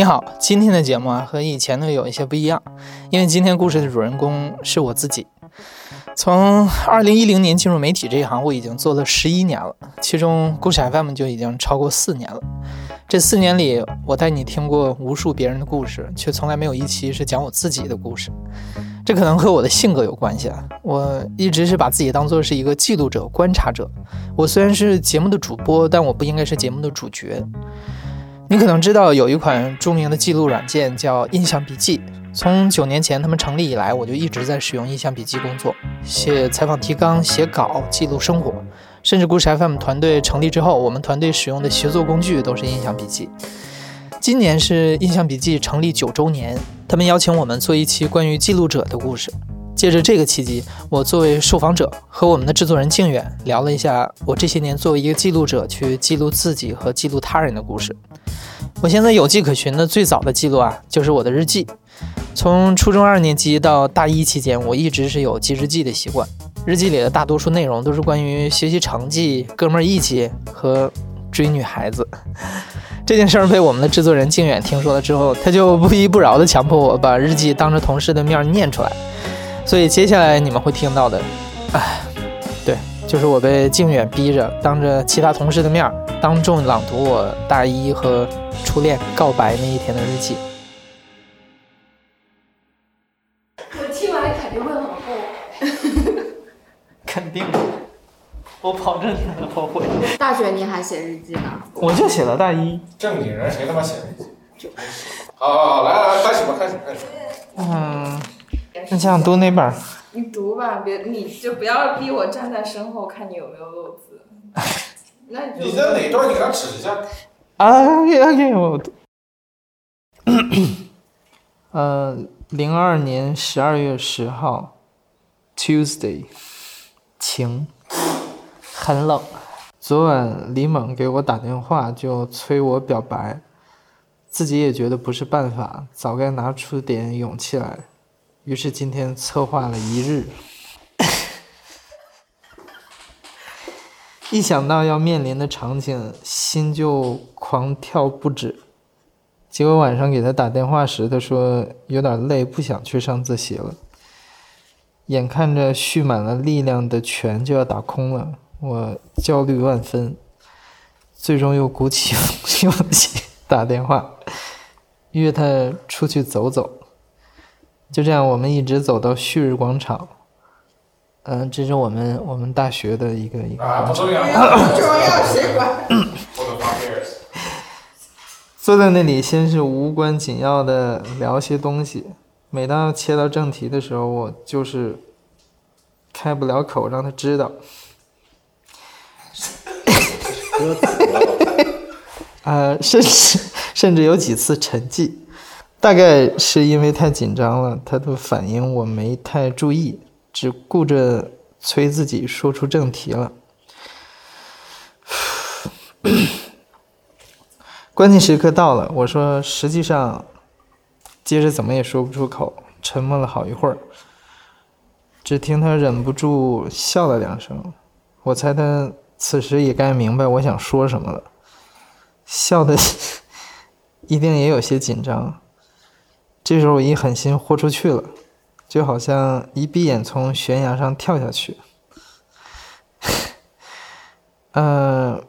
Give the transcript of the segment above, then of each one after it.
你好，今天的节目啊和以前的有一些不一样，因为今天故事的主人公是我自己。从二零一零年进入媒体这一行，我已经做了十一年了，其中故事 FM 就已经超过四年了。这四年里，我带你听过无数别人的故事，却从来没有一期是讲我自己的故事。这可能和我的性格有关系啊，我一直是把自己当做是一个记录者、观察者。我虽然是节目的主播，但我不应该是节目的主角。你可能知道有一款著名的记录软件叫印象笔记。从九年前他们成立以来，我就一直在使用印象笔记工作，写采访提纲、写稿、记录生活。甚至故事 FM 团队成立之后，我们团队使用的协作工具都是印象笔记。今年是印象笔记成立九周年，他们邀请我们做一期关于记录者的故事。借着这个契机，我作为受访者和我们的制作人靖远聊了一下我这些年作为一个记录者去记录自己和记录他人的故事。我现在有迹可循的最早的记录啊，就是我的日记。从初中二年级到大一期间，我一直是有记日记的习惯。日记里的大多数内容都是关于学习成绩、哥们义气和追女孩子。这件事儿被我们的制作人靖远听说了之后，他就不依不饶地强迫我把日记当着同事的面念出来。所以接下来你们会听到的，哎，对，就是我被靖远逼着当着其他同事的面当众朗读我大一和初恋告白那一天的日记。我听完肯定会很后悔。肯定，我保证你很后悔。大学你还写日记呢？我就写了大一。正经人谁他妈写日记？好好好，来来来，开始吧，开始开始。嗯。你想读哪本？你读吧，别你就不要逼我站在身后看你有没有漏字。那你就你在哪段？你给他指一下。啊，OK OK，我读。呃，零二年十二月十号，Tuesday，晴，很冷。昨晚李猛给我打电话，就催我表白，自己也觉得不是办法，早该拿出点勇气来。于是今天策划了一日，一想到要面临的场景，心就狂跳不止。结果晚上给他打电话时，他说有点累，不想去上自习了。眼看着蓄满了力量的拳就要打空了，我焦虑万分，最终又鼓起 勇气打电话，约他出去走走。就这样，我们一直走到旭日广场。嗯，这是我们我们大学的一个一个。啊，不重要，重要，谁管？坐在那里，先是无关紧要的聊些东西。每当要切到正题的时候，我就是开不了口，让他知道。呃，甚至甚至有几次沉寂。大概是因为太紧张了，他的反应我没太注意，只顾着催自己说出正题了。关键时刻到了，我说实际上，接着怎么也说不出口，沉默了好一会儿，只听他忍不住笑了两声。我猜他此时也该明白我想说什么了，笑的 一定也有些紧张。这时候我一狠心豁出去了，就好像一闭眼从悬崖上跳下去。呃，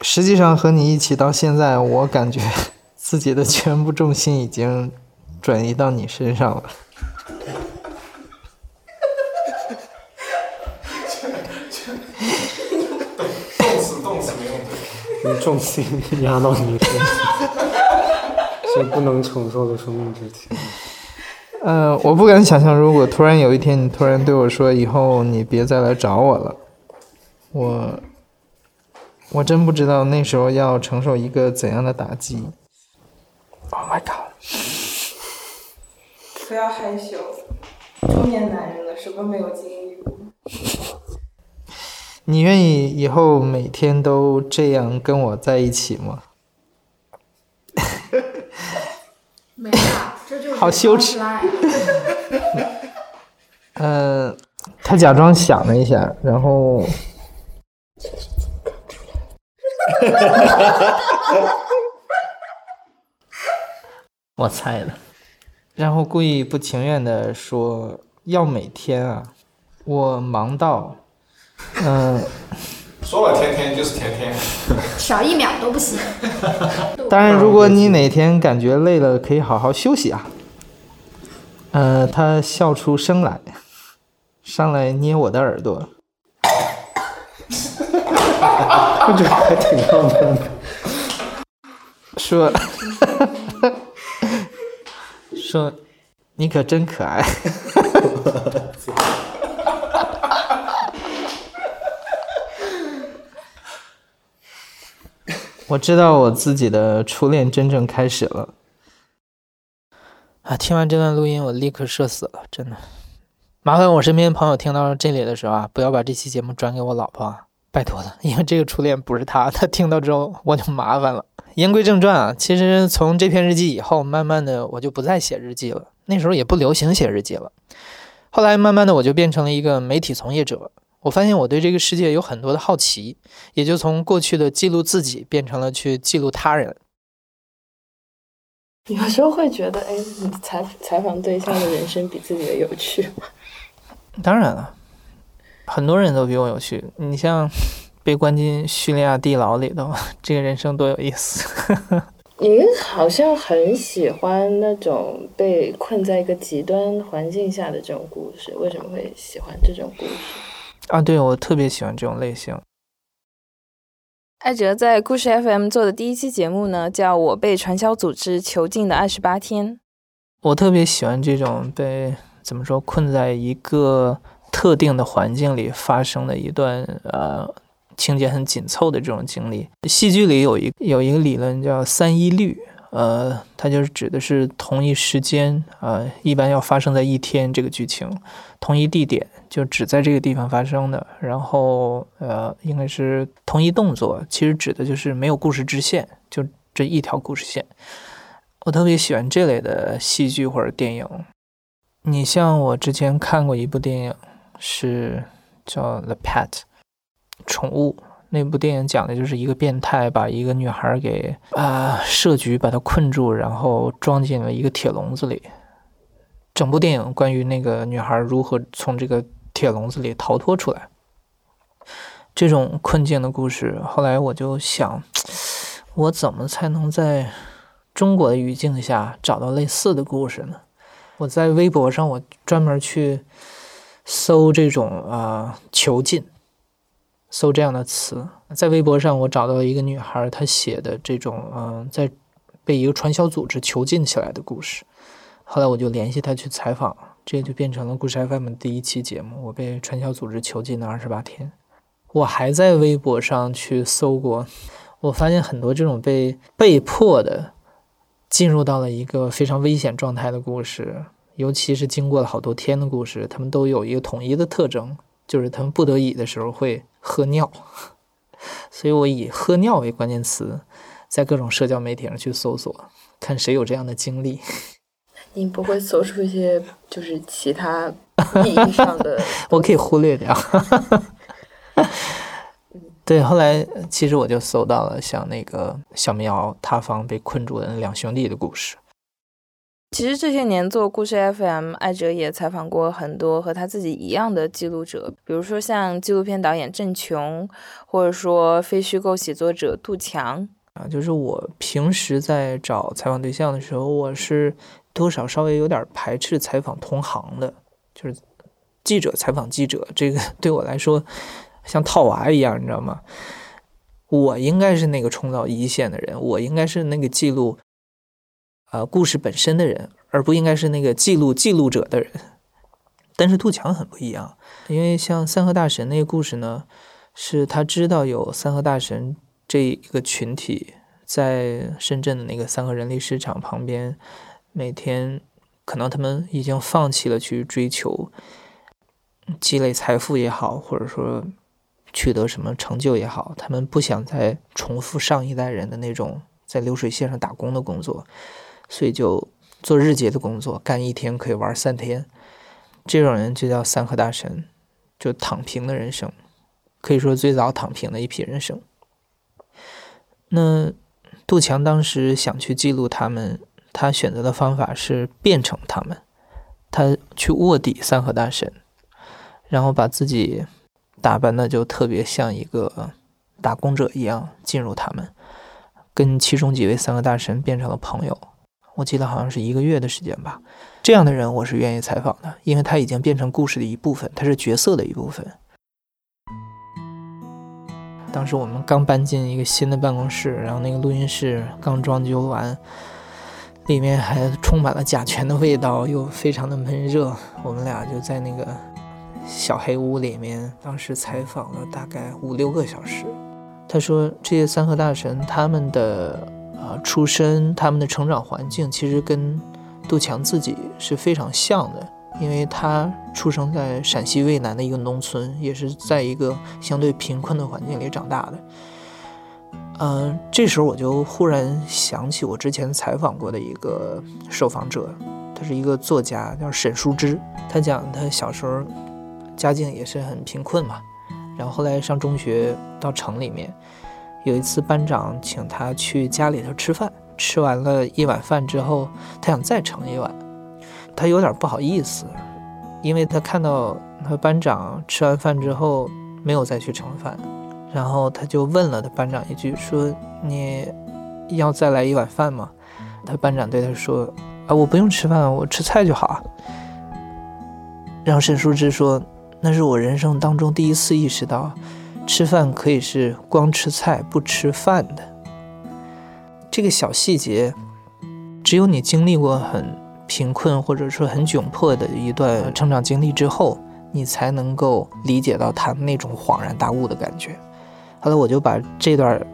实际上和你一起到现在，我感觉自己的全部重心已经转移到你身上了。动词动词没用对。你重心压到你身上。是不能承受的生命之轻。嗯，我不敢想象，如果突然有一天你突然对我说：“以后你别再来找我了。”我，我真不知道那时候要承受一个怎样的打击。Oh my god！不要害羞，中年男人了，什么没有经历过？你愿意以后每天都这样跟我在一起吗？没啦，这就是好羞耻。嗯，他假装想了一下，然后，我猜的。然后故意不情愿的说要每天啊，我忙到，嗯、说了天天就是天天，少一秒都不行。当然，如果你哪天感觉累了，可以好好休息啊。呃，他笑出声来，上来捏我的耳朵，我觉得还挺浪漫的。说说你可真可爱。我知道我自己的初恋真正开始了。啊！听完这段录音，我立刻社死了，真的。麻烦我身边朋友听到这里的时候啊，不要把这期节目转给我老婆啊，拜托了，因为这个初恋不是她，她听到之后我就麻烦了。言归正传啊，其实从这篇日记以后，慢慢的我就不再写日记了，那时候也不流行写日记了。后来慢慢的我就变成了一个媒体从业者，我发现我对这个世界有很多的好奇，也就从过去的记录自己变成了去记录他人。有时候会觉得，哎，你采采访对象的人生比自己的有趣吗？当然了，很多人都比我有趣。你像 被关进叙利亚地牢里头，这个人生多有意思。您好像很喜欢那种被困在一个极端环境下的这种故事，为什么会喜欢这种故事？啊，对，我特别喜欢这种类型。艾哲在故事 FM 做的第一期节目呢，叫我被传销组织囚禁的二十八天。我特别喜欢这种被怎么说困在一个特定的环境里发生的一段呃情节很紧凑的这种经历。戏剧里有一有一个理论叫三一律，呃，它就是指的是同一时间，呃，一般要发生在一天这个剧情，同一地点就只在这个地方发生的，然后呃，应该是同一动作，其实指的就是没有故事支线，就这一条故事线。我特别喜欢这类的戏剧或者电影。你像我之前看过一部电影，是叫《The Pet》宠物。那部电影讲的就是一个变态把一个女孩给啊、设局把她困住，然后装进了一个铁笼子里。整部电影关于那个女孩如何从这个铁笼子里逃脱出来，这种困境的故事。后来我就想，我怎么才能在中国的语境下找到类似的故事呢？我在微博上，我专门去搜这种啊、囚禁，搜这样的词。在微博上，我找到一个女孩，她写的这种嗯、在被一个传销组织囚禁起来的故事。后来我就联系她去采访，这就变成了故事 FM 第一期节目。我被传销组织囚禁的二十八天。我还在微博上去搜过，我发现很多这种被被迫的进入到了一个非常危险状态的故事，尤其是经过了好多天的故事，他们都有一个统一的特征，就是他们不得已的时候会喝尿。所以我以喝尿为关键词，在各种社交媒体上去搜索，看谁有这样的经历。你不会搜出一些就是其他意义上的？我可以忽略掉。对，后来呃其实我就搜到了像那个小民谣塌方被困住的那两兄弟的故事。其实这些年做故事 FM，艾哲也采访过很多和他自己一样的记录者，比如说像纪录片导演郑琼，或者说非虚构写作者杜强。啊，就是我平时在找采访对象的时候，我是多少稍微有点排斥采访同行的，就是记者采访记者，这个 对我来说像套娃一样，你知道吗？我应该是那个冲到一线的人，我应该是那个记录呃故事本身的人，而不应该是那个记录记录者的人。但是杜强很不一样，因为像三和大神那个故事呢，是他知道有三和大神这一个群体在深圳的那个三和人力市场旁边，每天可能他们已经放弃了去追求积累财富也好，或者说取得什么成就也好，他们不想再重复上一代人的那种在流水线上打工的工作，所以就做日结的工作，干一天可以玩三天。这种人就叫三和大神，就躺平的人生，可以说最早躺平的一批人生。那杜强当时想去记录他们，他选择的方法是变成他们，他去卧底三河大神，然后把自己打扮的就特别像一个打工者一样进入他们，跟其中几位三河大神变成了朋友。我记得好像是一个月的时间吧。这样的人我是愿意采访的，因为他已经变成故事的一部分，他是角色的一部分。当时我们刚搬进一个新的办公室，然后那个录音室刚装修完，里面还充满了甲醛的味道，又非常的闷热。我们俩就在那个小黑屋里面，当时采访了大概五六个小时。他说，这些三和大神他们的呃出身，他们的成长环境，其实跟杜强自己是非常像的。因为他出生在陕西渭南的一个农村，也是在一个相对贫困的环境里长大的。嗯，这时候我就忽然想起我之前采访过的一个受访者，他是一个作家，叫沈淑之。他讲他小时候家境也是很贫困嘛，然后后来上中学到城里面，有一次班长请他去家里头吃饭，吃完了一碗饭之后，他想再盛一碗。他有点不好意思，因为他看到他班长吃完饭之后没有再去盛饭，然后他就问了他班长一句，说：“你要再来一碗饭吗？”他班长对他说：“啊，我不用吃饭，我吃菜就好。”然后沈淑之说：“那是我人生当中第一次意识到，吃饭可以是光吃菜不吃饭的。这个小细节，只有你经历过很。”贫困或者说很窘迫的一段成长经历之后，你才能够理解到他那种恍然大悟的感觉。后来我就把这段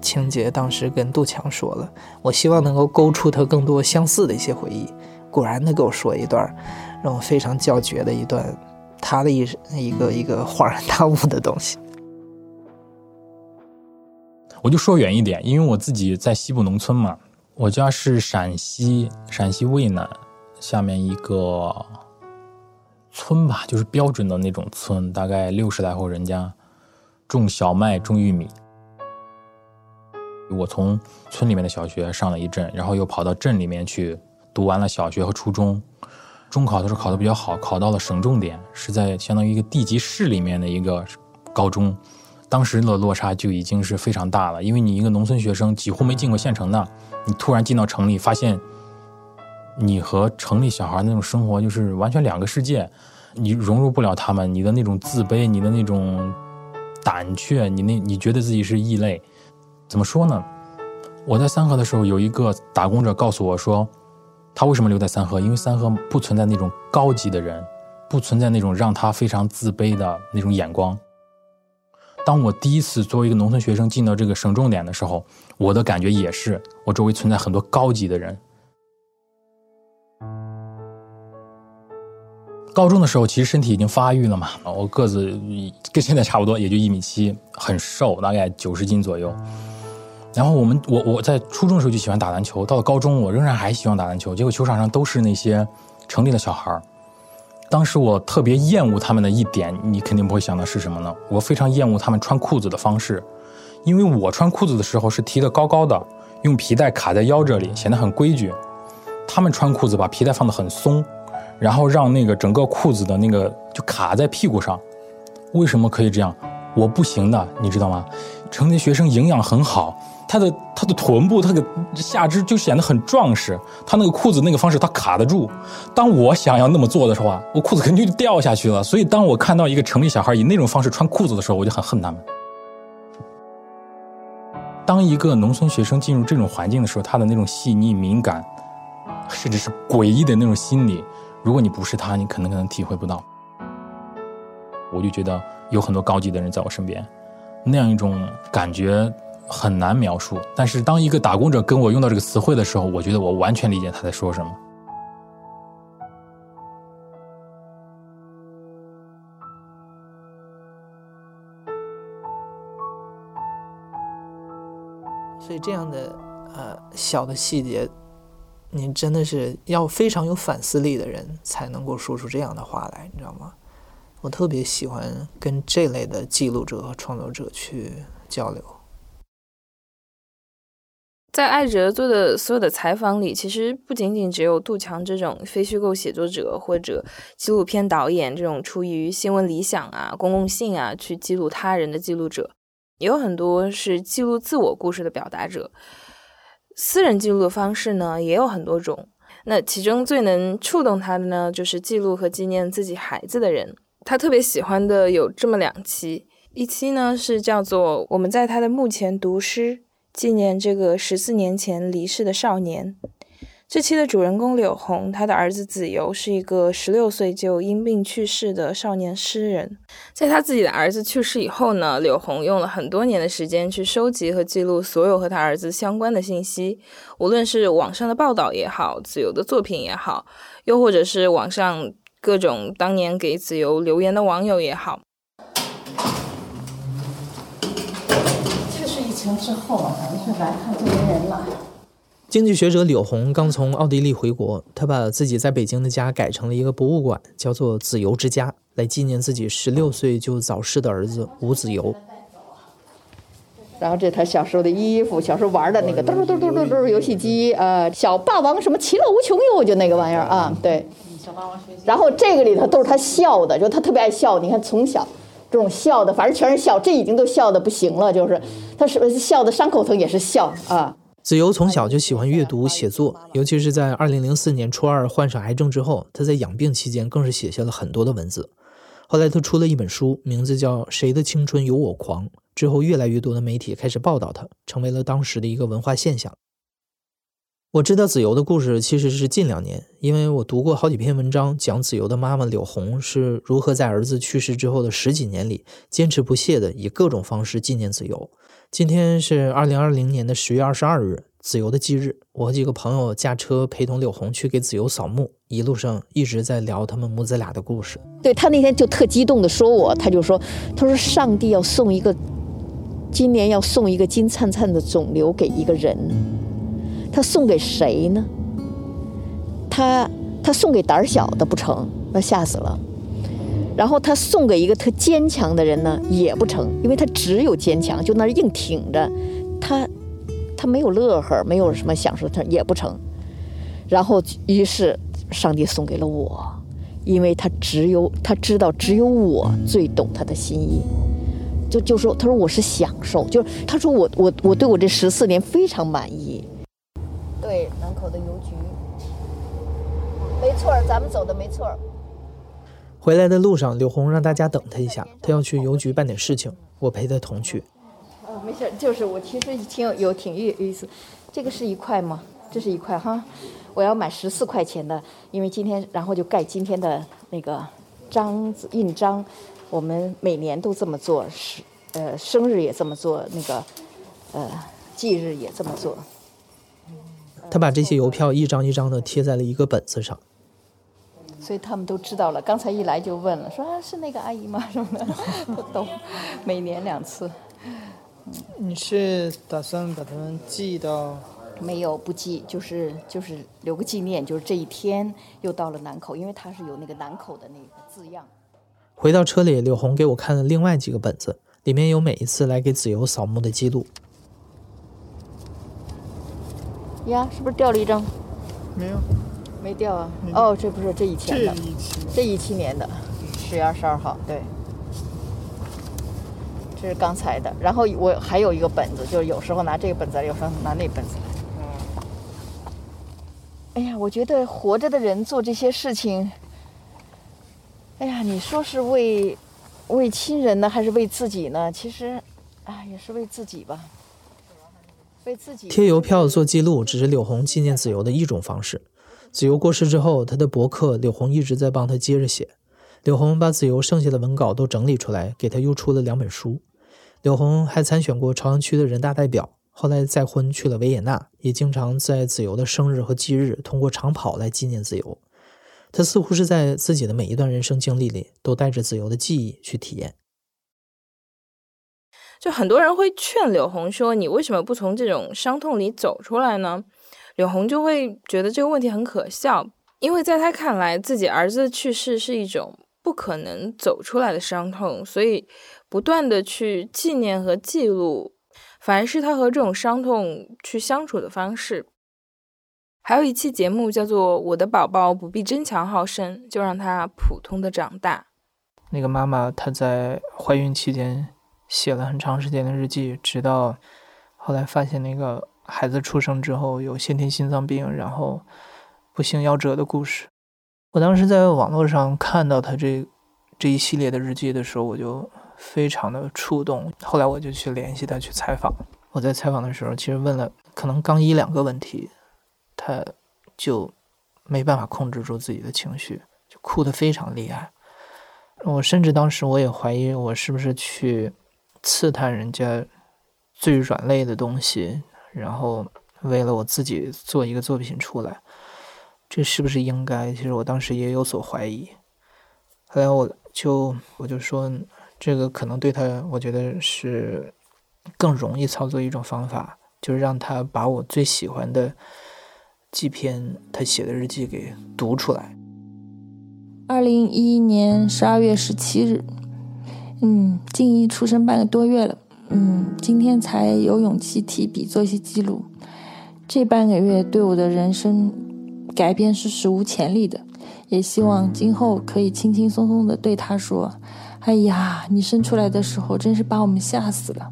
情节当时跟杜强说了，我希望能够勾出他更多相似的一些回忆。果然，他给我说一段让我非常叫绝的一段他的一一个一个恍然大悟的东西。我就说远一点，因为我自己在西部农村嘛。我家是陕西陕西渭南下面一个村吧，就是标准的那种村，大概六十来户人家，种小麦，种玉米。我从村里面的小学上了一阵，然后又跑到镇里面去读完了小学和初中，中考的时候考的比较好，考到了省重点，是在相当于一个地级市里面的一个高中。当时的落差就已经是非常大了，因为你一个农村学生，几乎没进过县城的，你突然进到城里，发现你和城里小孩那种生活就是完全两个世界，你融入不了他们，你的那种自卑，你的那种胆怯，你那你觉得自己是异类，怎么说呢？我在三河的时候，有一个打工者告诉我说，他为什么留在三河？因为三河不存在那种高级的人，不存在那种让他非常自卑的那种眼光。当我第一次作为一个农村学生进到这个省重点的时候，我的感觉也是，我周围存在很多高级的人。高中的时候，其实身体已经发育了嘛，我个子跟现在差不多，也就一米七，很瘦，大概九十斤左右。然后我们，我我在初中的时候就喜欢打篮球，到了高中，我仍然还喜欢打篮球，结果球场上都是那些城里的小孩儿。当时我特别厌恶他们的一点，你肯定不会想到是什么呢？我非常厌恶他们穿裤子的方式，因为我穿裤子的时候是提的高高的，用皮带卡在腰这里，显得很规矩。他们穿裤子把皮带放得很松，然后让那个整个裤子的那个就卡在屁股上。为什么可以这样？我不行的，你知道吗？城里学生营养很好。他的他的臀部，他的下肢就显得很壮实。他那个裤子那个方式，他卡得住。当我想要那么做的时候啊，我裤子肯定就掉下去了。所以，当我看到一个城里小孩以那种方式穿裤子的时候，我就很恨他们。当一个农村学生进入这种环境的时候，他的那种细腻敏感，甚至是诡异的那种心理，如果你不是他，你可能可能体会不到。我就觉得有很多高级的人在我身边，那样一种感觉。很难描述，但是当一个打工者跟我用到这个词汇的时候，我觉得我完全理解他在说什么。所以这样的呃小的细节，你真的是要非常有反思力的人才能够说出这样的话来，你知道吗？我特别喜欢跟这类的记录者和创作者去交流。在艾哲做的所有的采访里，其实不仅仅只有杜强这种非虚构写作者或者纪录片导演这种出于新闻理想啊、公共性啊去记录他人的记录者，也有很多是记录自我故事的表达者。私人记录的方式呢，也有很多种。那其中最能触动他的呢，就是记录和纪念自己孩子的人。他特别喜欢的有这么两期，一期呢是叫做《我们在他的墓前读诗，纪念这个十四年前离世的少年》。这期的主人公柳红，他的儿子子由是一个十六岁就因病去世的少年诗人。在他自己的儿子去世以后呢，柳红用了很多年的时间去收集和记录所有和他儿子相关的信息，无论是网上的报道也好，子由的作品也好，又或者是网上各种当年给子由留言的网友也好。去世疫情之后啊，咱们是来看这个人了。经济学者柳红刚从奥地利回国，他把自己在北京的家改成了一个博物馆，叫做“子由之家”，来纪念自己十六岁就早逝的儿子吴子由。然后这他小时候的衣服，小时候玩的那个嘟嘟嘟嘟嘟游戏机，呃，小霸王什么其乐无穷哟，就那个玩意儿啊，对。小霸王然后这个里头都是他笑的，就他特别爱笑。你看从小这种笑的，反正全是笑，这已经都笑的不行了，就是他是笑的伤口疼也是笑啊。子由从小就喜欢阅读写作，尤其是在2004年初二患上癌症之后，他在养病期间更是写下了很多的文字。后来他出了一本书，名字叫《谁的青春有我狂》。之后，越来越多的媒体开始报道他，成为了当时的一个文化现象。我知道子由的故事其实是近两年，因为我读过好几篇文章，讲子由的妈妈柳红是如何在儿子去世之后的十几年里，坚持不懈地以各种方式纪念子由。今天是二零二零年的十月二十二日，子由的忌日。我和几个朋友驾车陪同柳红去给子由扫墓，一路上一直在聊他们母子俩的故事。对他那天就特激动的说我，他就说，他说上帝要送一个，今年要送一个金灿灿的肿瘤给一个人，他送给谁呢？他他送给胆小的不成，那吓死了。然后他送给一个特坚强的人呢，也不成，因为他只有坚强，就那硬挺着，他他没有乐呵，没有什么享受，他也不成。然后于是上帝送给了我，因为他只有他知道只有我最懂他的心意，就就说他说我是享受，就是他说我我我对我这十四年非常满意。对南口的邮局，没错咱们走的没错回来的路上，柳红让大家等他一下，他要去邮局办点事情，我陪他同去。哦，没事，就是我其实挺有有挺有意思。这个是一块吗？这是一块哈，我要买十四块钱的，因为今天然后就盖今天的那个章子印章，我们每年都这么做，是呃生日也这么做，那个呃忌日也这么做。他把这些邮票一张一张的贴在了一个本子上。所以他们都知道了。刚才一来就问了，说啊是那个阿姨吗？什么的，都懂。每年两次。你是打算把他们寄到？没有，不寄，就是就是留个纪念，就是这一天又到了南口，因为它是有那个南口的那个字样。回到车里，柳红给我看了另外几个本子，里面有每一次来给子由扫墓的记录。呀，是不是掉了一张？没有。没掉啊！哦，这不是这一天的，这一七年的，十月二十二号，对，这是刚才的。然后我还有一个本子，就是有时候拿这个本子，有时候拿那本子。哎呀，我觉得活着的人做这些事情，哎呀，你说是为为亲人呢，还是为自己呢？其实，啊，也是为自己吧。为自己贴邮票做记录，只是柳红纪念子由的一种方式。子由过世之后，他的博客柳红一直在帮他接着写。柳红把子由剩下的文稿都整理出来，给他又出了两本书。柳红还参选过朝阳区的人大代表，后来再婚去了维也纳，也经常在子由的生日和忌日通过长跑来纪念子由。他似乎是在自己的每一段人生经历里都带着子由的记忆去体验。就很多人会劝柳红说：“你为什么不从这种伤痛里走出来呢？”柳红就会觉得这个问题很可笑，因为在他看来，自己儿子的去世是一种不可能走出来的伤痛，所以不断的去纪念和记录，反而是他和这种伤痛去相处的方式。还有一期节目叫做《我的宝宝不必争强好胜，就让他普通的长大》。那个妈妈她在怀孕期间写了很长时间的日记，直到后来发现那个孩子出生之后有先天心脏病，然后不幸夭折的故事。我当时在网络上看到他这这一系列的日记的时候，我就非常的触动。后来我就去联系他去采访。我在采访的时候，其实问了可能刚一两个问题。他就没办法控制住自己的情绪，就哭得非常厉害。我甚至当时我也怀疑，我是不是去刺探人家最软肋的东西，然后为了我自己做一个作品出来，这是不是应该？其实我当时也有所怀疑。后来我就我就说，这个可能对他，我觉得是更容易操作一种方法，就是让他把我最喜欢的。几篇他写的日记给读出来。二零一一年十二月十七日，嗯，静怡出生半个多月了，嗯，今天才有勇气提笔做一些记录。这半个月对我的人生改变是史无前例的，也希望今后可以轻轻松松的对他说：“哎呀，你生出来的时候真是把我们吓死了。”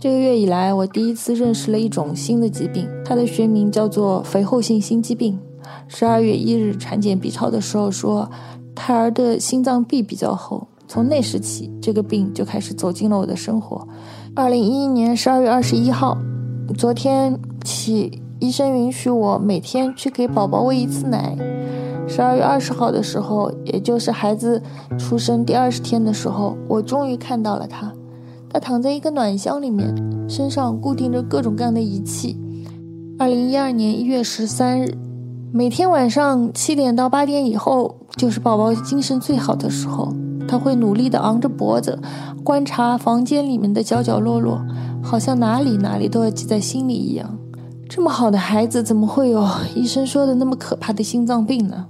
这个月以来，我第一次认识了一种新的疾病，它的学名叫做肥厚性心肌病。十二月一日产检 B 超的时候说，胎儿的心脏壁比较厚。从那时起，这个病就开始走进了我的生活。二零一一年十二月二十一号，昨天起，医生允许我每天去给宝宝喂一次奶。十二月二十号的时候，也就是孩子出生第二十天的时候，我终于看到了他。他躺在一个暖箱里面，身上固定着各种各样的仪器。二零一二年一月十三日，每天晚上七点到八点以后，就是宝宝精神最好的时候。他会努力地昂着脖子，观察房间里面的角角落落，好像哪里哪里都要记在心里一样。这么好的孩子，怎么会有 医生说的那么可怕的心脏病呢？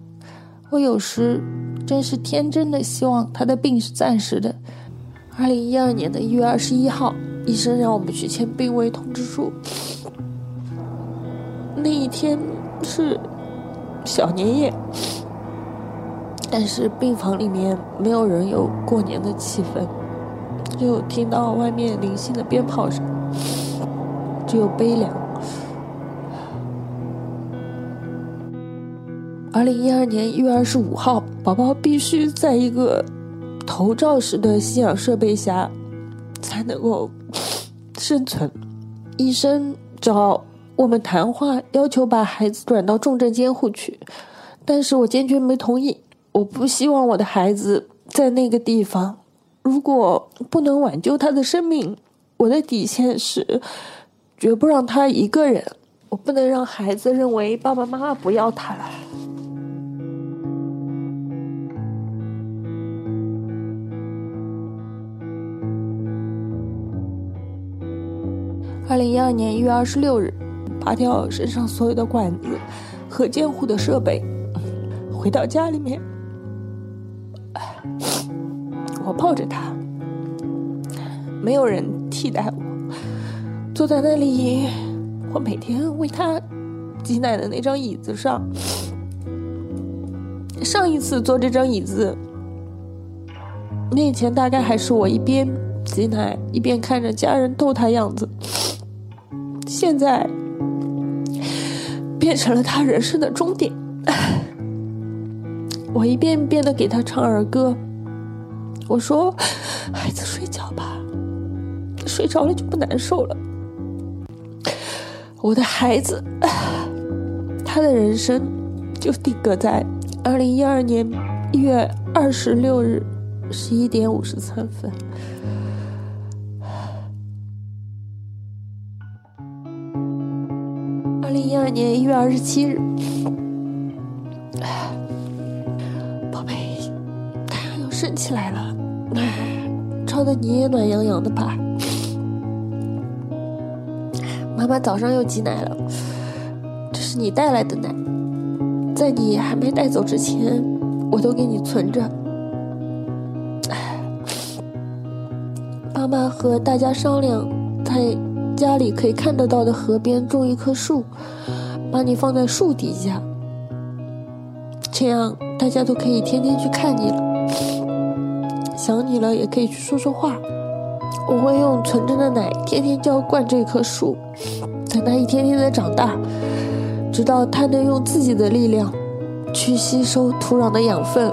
我有时真是天真的希望他的病是暂时的。二零一二年的一月二十一号，医生让我们去签病危通知书。那一天是小年夜，但是病房里面没有人有过年的气氛，就听到外面零星的鞭炮声，只有悲凉。二零一二年一月二十五号，宝宝必须在一个。头罩式的吸氧设备下才能够生存。医生找我们谈话，要求把孩子转到重症监护区，但是我坚决没同意。我不希望我的孩子在那个地方。如果不能挽救他的生命，我的底线是绝不让他一个人。我不能让孩子认为爸爸妈妈不要他了。二零一二年一月二十六日，拔掉身上所有的管子和监护的设备，回到家里面，我抱着他，没有人替代我，坐在那里，我每天为他挤奶的那张椅子上。上一次坐这张椅子，面前大概还是我一边挤奶一边看着家人逗他样子。现在变成了他人生的终点。我一遍遍的给他唱儿歌，我说：“孩子睡觉吧，睡着了就不难受了。”我的孩子，他的人生就定格在二零一二年一月二十六日十一点五十三分。二零一二年一月二十七日，升起来了，照的你也暖洋洋的吧？妈妈早上又挤奶了，这是你带来的奶，在你还没带走之前，我都给你存着。妈妈和大家商量，在家里可以看得到的河边种一棵树，把你放在树底下，这样大家都可以天天去看你了。想你了也可以去说说话。我会用纯真的奶天天浇灌这棵树，等它一天天的长大，直到它能用自己的力量去吸收土壤的养分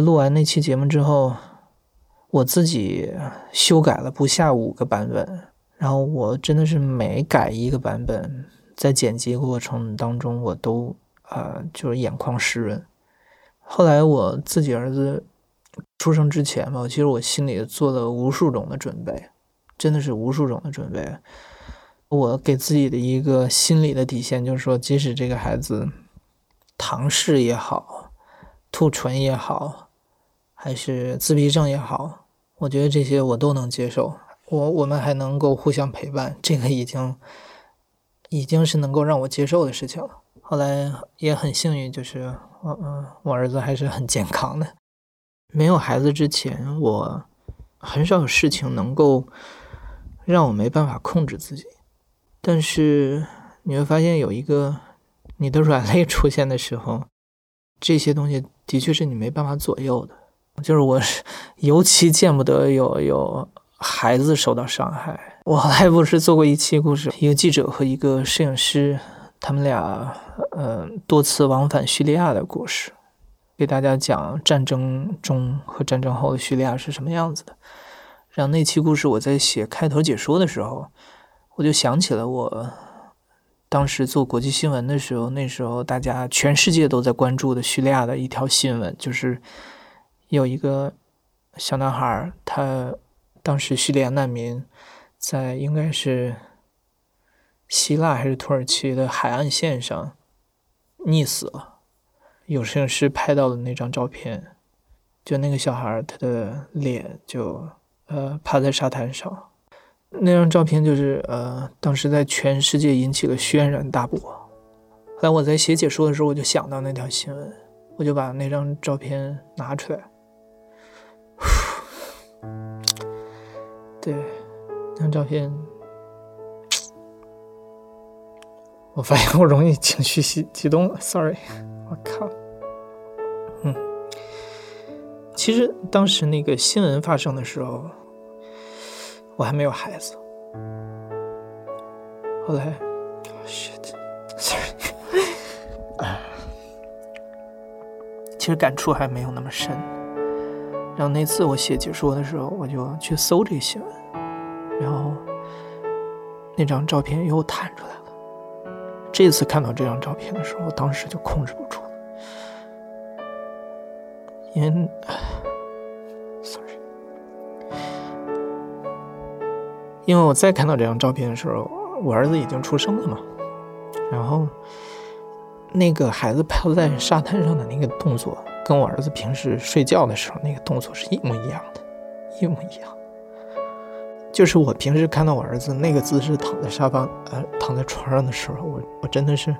录完那期节目之后，我自己修改了不下五个版本，然后我真的是每改一个版本，在剪辑过程当中，我都呃就是眼眶湿润。后来我自己儿子出生之前吧，其实我心里做了无数种的准备，真的是无数种的准备。我给自己的一个心理的底线就是说，即使这个孩子唐氏也好。兔唇也好，还是自闭症也好，我觉得这些我都能接受。我我们还能够互相陪伴，这个已经已经是能够让我接受的事情了。后来也很幸运，就是我嗯，我儿子还是很健康的。没有孩子之前，我很少有事情能够让我没办法控制自己。但是你会发现，有一个你的软肋出现的时候，这些东西。的确是你没办法左右的，就是我是尤其见不得有有孩子受到伤害。我还不是做过一期故事，一个记者和一个摄影师，他们俩呃多次往返叙利亚的故事，给大家讲战争中和战争后的叙利亚是什么样子的。然后那期故事我在写开头解说的时候，我就想起了我。当时做国际新闻的时候，那时候大家全世界都在关注的叙利亚的一条新闻，就是有一个小男孩，他当时叙利亚难民在应该是希腊还是土耳其的海岸线上溺死了。有摄影师拍到了那张照片，就那个小孩他的脸就呃趴在沙滩上。那张照片就是呃，当时在全世界引起了轩然大波。后来我在写解说的时候，我就想到那条新闻，我就把那张照片拿出来。对，那张照片，我发现我容易情绪激激动了，sorry，我靠。嗯，其实当时那个新闻发生的时候。我还没有孩子，后来，shit，sorry，其实感触还没有那么深。然后那次我写解说的时候，我就去搜这个新闻，然后那张照片又弹出来了。这次看到这张照片的时候，我当时就控制不住了，因为，sorry，。因为我再看到这张照片的时候，我儿子已经出生了嘛，然后那个孩子趴在沙滩上的那个动作，跟我儿子平时睡觉的时候那个动作是一模一样的，一模一样。就是我平时看到我儿子那个姿势躺在沙发呃躺在床上的时候，我我真的是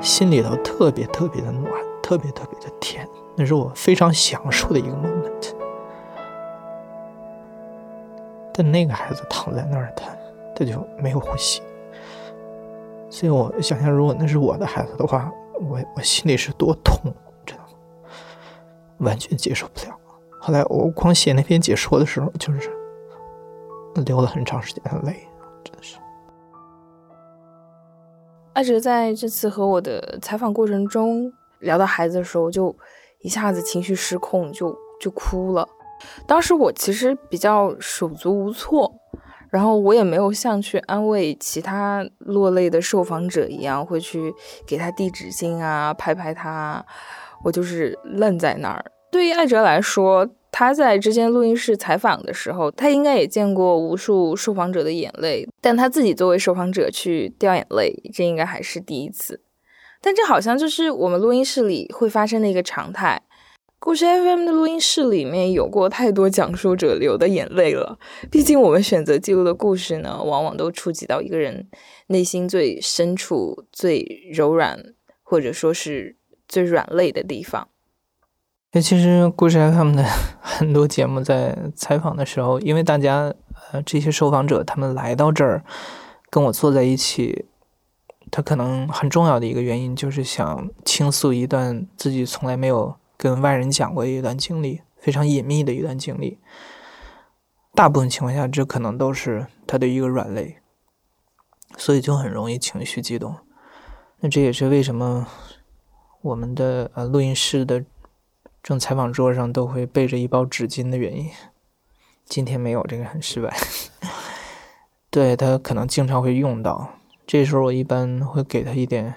心里头特别特别的暖，特别特别的甜，那是我非常享受的一个 moment。但那个孩子躺在那儿，他他就没有呼吸，所以我想象，如果那是我的孩子的话，我我心里是多痛，完全接受不了。后来我光写那篇解说的时候，就是流了很长时间的泪，真的是。阿哲在这次和我的采访过程中聊到孩子的时候，就一下子情绪失控，就就哭了。当时我其实比较手足无措，然后我也没有像去安慰其他落泪的受访者一样，会去给他递纸巾啊，拍拍他，我就是愣在那儿。对于艾哲来说，他在之前录音室采访的时候，他应该也见过无数受访者的眼泪，但他自己作为受访者去掉眼泪，这应该还是第一次。但这好像就是我们录音室里会发生的一个常态。故事 FM 的录音室里面有过太多讲述者流的眼泪了。毕竟我们选择记录的故事呢，往往都触及到一个人内心最深处、最柔软，或者说是最软肋的地方。那其实故事 FM 的 很多节目在采访的时候，因为大家呃这些受访者他们来到这儿跟我坐在一起，他可能很重要的一个原因就是想倾诉一段自己从来没有。跟外人讲过的一段经历，非常隐秘的一段经历。大部分情况下，这可能都是他的一个软肋，所以就很容易情绪激动。那这也是为什么我们的呃录音室的这种采访桌上都会备着一包纸巾的原因。今天没有，这个很失败。对他可能经常会用到，这时候我一般会给他一点，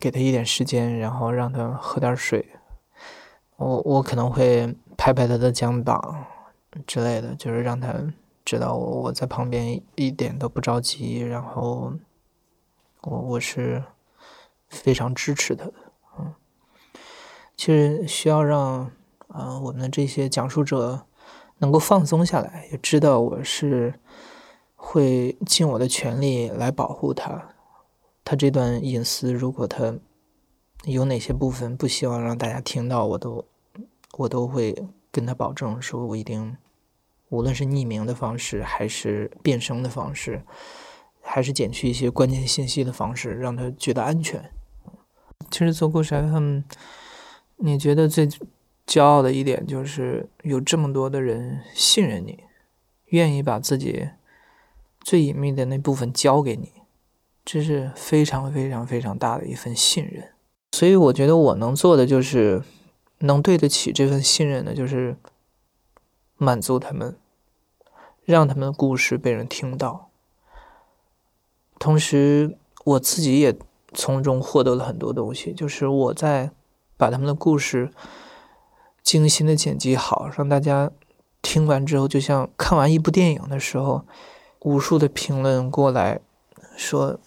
给他一点时间，然后让他喝点水。我我可能会拍拍他的肩膀之类的，就是让他知道我我在旁边一点都不着急，然后我我是非常支持他的。嗯，其实需要让啊我们的这些讲述者能够放松下来，也知道我是会尽我的全力来保护他。他这段隐私，如果他。有哪些部分不希望让大家听到，我都我都会跟他保证，说我一定，无论是匿名的方式，还是变声的方式，还是减去一些关键信息的方式，让他觉得安全。其实做故事 FM，你觉得最骄傲的一点就是有这么多的人信任你，愿意把自己最隐秘的那部分交给你，这是非常非常非常大的一份信任。所以我觉得我能做的就是能对得起这份信任的，就是满足他们，让他们的故事被人听到。同时，我自己也从中获得了很多东西，就是我在把他们的故事精心的剪辑好，让大家听完之后，就像看完一部电影的时候，无数的评论过来说。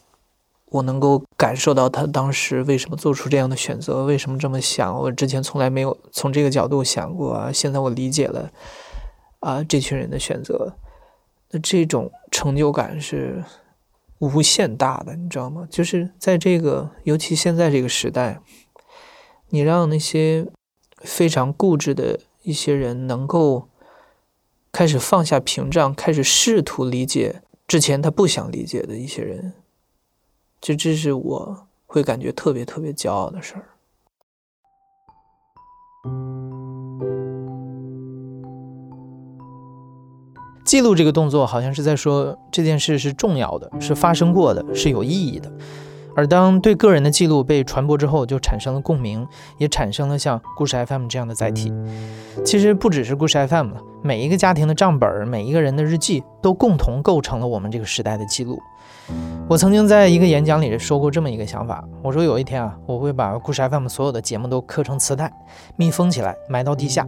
我能够感受到他当时为什么做出这样的选择，为什么这么想。我之前从来没有从这个角度想过啊，现在我理解了啊，这群人的选择，那这种成就感是无限大的，你知道吗？就是在这个，尤其现在这个时代，你让那些非常固执的一些人能够开始放下屏障，开始试图理解之前他不想理解的一些人。这这是我会感觉特别特别骄傲的事儿。记录这个动作，好像是在说这件事是重要的，是发生过的，是有意义的。而当对个人的记录被传播之后，就产生了共鸣，也产生了像故事 FM 这样的载体。其实不只是故事 FM，每一个家庭的账本，每一个人的日记，都共同构成了我们这个时代的记录。我曾经在一个演讲里说过这么一个想法，我说有一天啊，我会把故事 FM 所有的节目都刻成磁带，密封起来，埋到地下。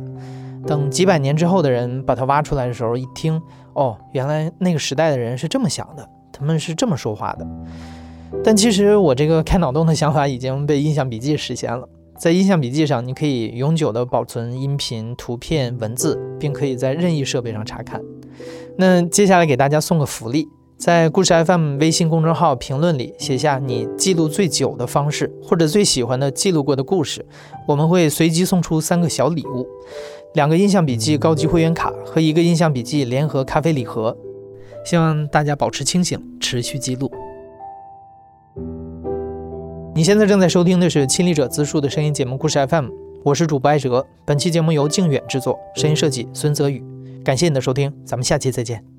等几百年之后的人把它挖出来的时候，一听，哦，原来那个时代的人是这么想的，他们是这么说话的。但其实我这个开脑洞的想法已经被印象笔记实现了。在印象笔记上，你可以永久的保存音频、图片、文字，并可以在任意设备上查看。那接下来给大家送个福利，在故事 FM 微信公众号评论里写下你记录最久的方式或者最喜欢的记录过的故事，我们会随机送出三个小礼物：两个印象笔记高级会员卡和一个印象笔记联合咖啡礼盒。希望大家保持清醒，持续记录。你现在正在收听的是亲历者自述的声音节目《故事 FM》，我是主播艾哲。本期节目由靖远制作，声音设计孙泽宇。感谢你的收听，咱们下期再见。